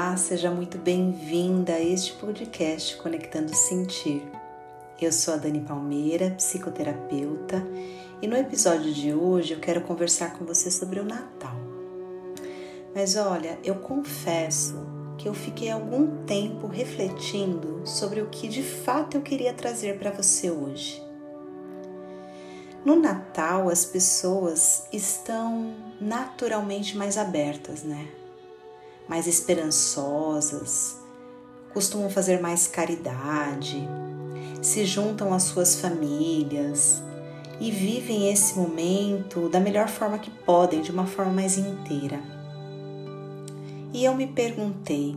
Olá, seja muito bem-vinda a este podcast Conectando Sentir. Eu sou a Dani Palmeira, psicoterapeuta, e no episódio de hoje eu quero conversar com você sobre o Natal. Mas olha, eu confesso que eu fiquei algum tempo refletindo sobre o que de fato eu queria trazer para você hoje. No Natal, as pessoas estão naturalmente mais abertas, né? Mais esperançosas, costumam fazer mais caridade, se juntam às suas famílias e vivem esse momento da melhor forma que podem, de uma forma mais inteira. E eu me perguntei: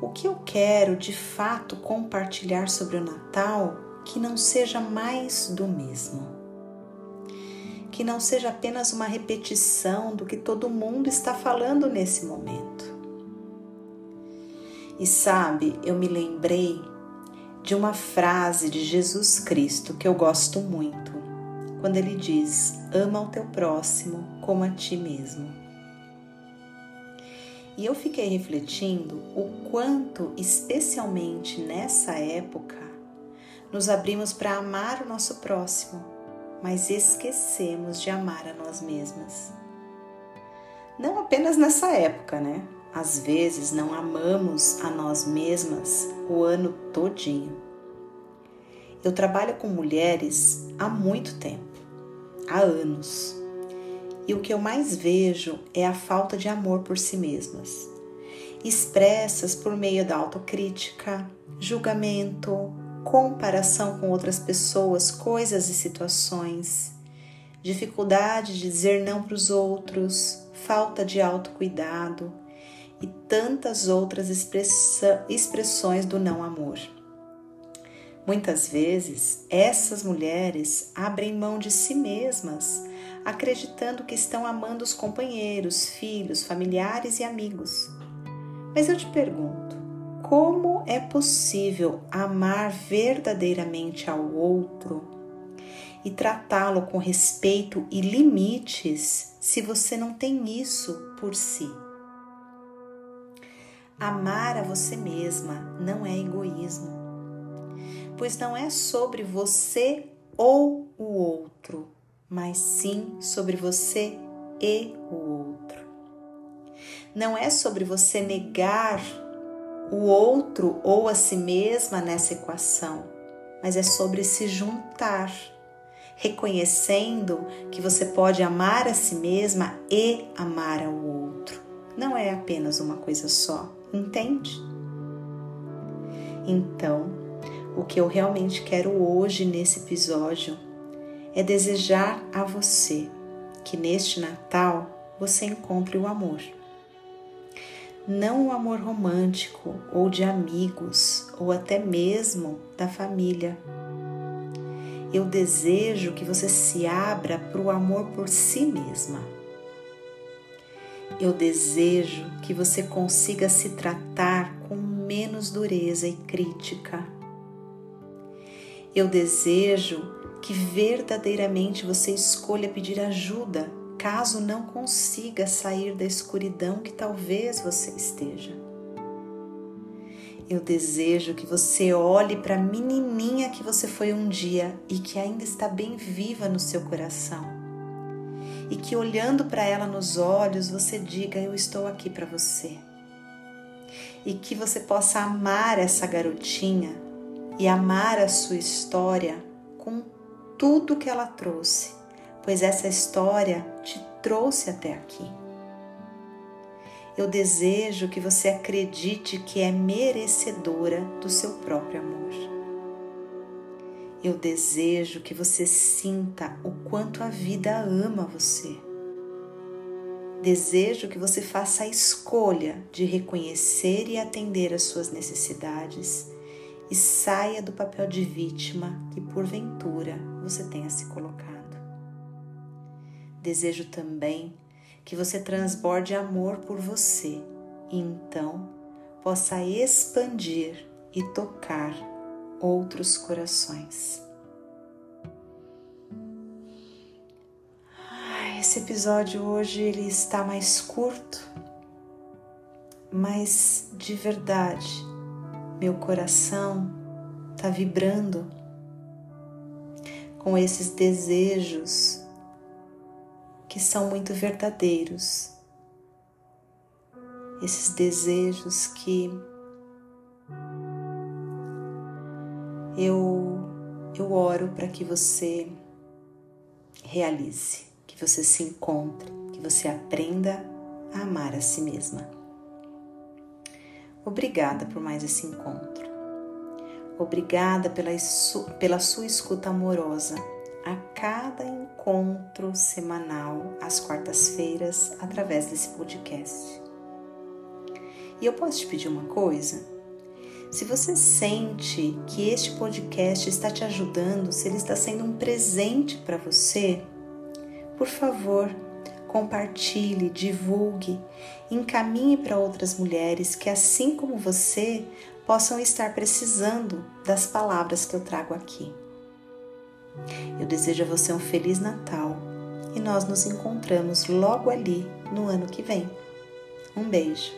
o que eu quero de fato compartilhar sobre o Natal que não seja mais do mesmo? Que não seja apenas uma repetição do que todo mundo está falando nesse momento. E sabe, eu me lembrei de uma frase de Jesus Cristo que eu gosto muito, quando ele diz: Ama o teu próximo como a ti mesmo. E eu fiquei refletindo o quanto, especialmente nessa época, nos abrimos para amar o nosso próximo mas esquecemos de amar a nós mesmas. Não apenas nessa época, né? Às vezes não amamos a nós mesmas o ano todinho. Eu trabalho com mulheres há muito tempo, há anos. E o que eu mais vejo é a falta de amor por si mesmas, expressas por meio da autocrítica, julgamento, comparação com outras pessoas, coisas e situações, dificuldade de dizer não para os outros, falta de autocuidado e tantas outras expressões do não amor. Muitas vezes, essas mulheres abrem mão de si mesmas, acreditando que estão amando os companheiros, filhos, familiares e amigos. Mas eu te pergunto, como é possível amar verdadeiramente ao outro e tratá-lo com respeito e limites se você não tem isso por si? Amar a você mesma não é egoísmo, pois não é sobre você ou o outro, mas sim sobre você e o outro. Não é sobre você negar o outro ou a si mesma nessa equação, mas é sobre se juntar, reconhecendo que você pode amar a si mesma e amar ao outro. Não é apenas uma coisa só, entende? Então, o que eu realmente quero hoje nesse episódio é desejar a você que neste Natal você encontre o amor não o amor romântico ou de amigos ou até mesmo da família. Eu desejo que você se abra para o amor por si mesma. Eu desejo que você consiga se tratar com menos dureza e crítica. Eu desejo que verdadeiramente você escolha pedir ajuda caso não consiga sair da escuridão que talvez você esteja. Eu desejo que você olhe para a menininha que você foi um dia e que ainda está bem viva no seu coração. E que olhando para ela nos olhos, você diga: Eu estou aqui para você. E que você possa amar essa garotinha e amar a sua história com tudo que ela trouxe pois essa história te trouxe até aqui. Eu desejo que você acredite que é merecedora do seu próprio amor. Eu desejo que você sinta o quanto a vida ama você. Desejo que você faça a escolha de reconhecer e atender às suas necessidades e saia do papel de vítima que porventura você tenha se colocado. Desejo também que você transborde amor por você e então possa expandir e tocar outros corações. Esse episódio hoje ele está mais curto, mas de verdade, meu coração está vibrando com esses desejos que são muito verdadeiros, esses desejos que eu eu oro para que você realize, que você se encontre, que você aprenda a amar a si mesma. Obrigada por mais esse encontro. Obrigada pela, pela sua escuta amorosa a cada encontro semanal às quartas-feiras através desse podcast. E eu posso te pedir uma coisa? Se você sente que este podcast está te ajudando, se ele está sendo um presente para você, por favor, compartilhe, divulgue, encaminhe para outras mulheres que, assim como você, possam estar precisando das palavras que eu trago aqui. Eu desejo a você um Feliz Natal e nós nos encontramos logo ali no ano que vem. Um beijo.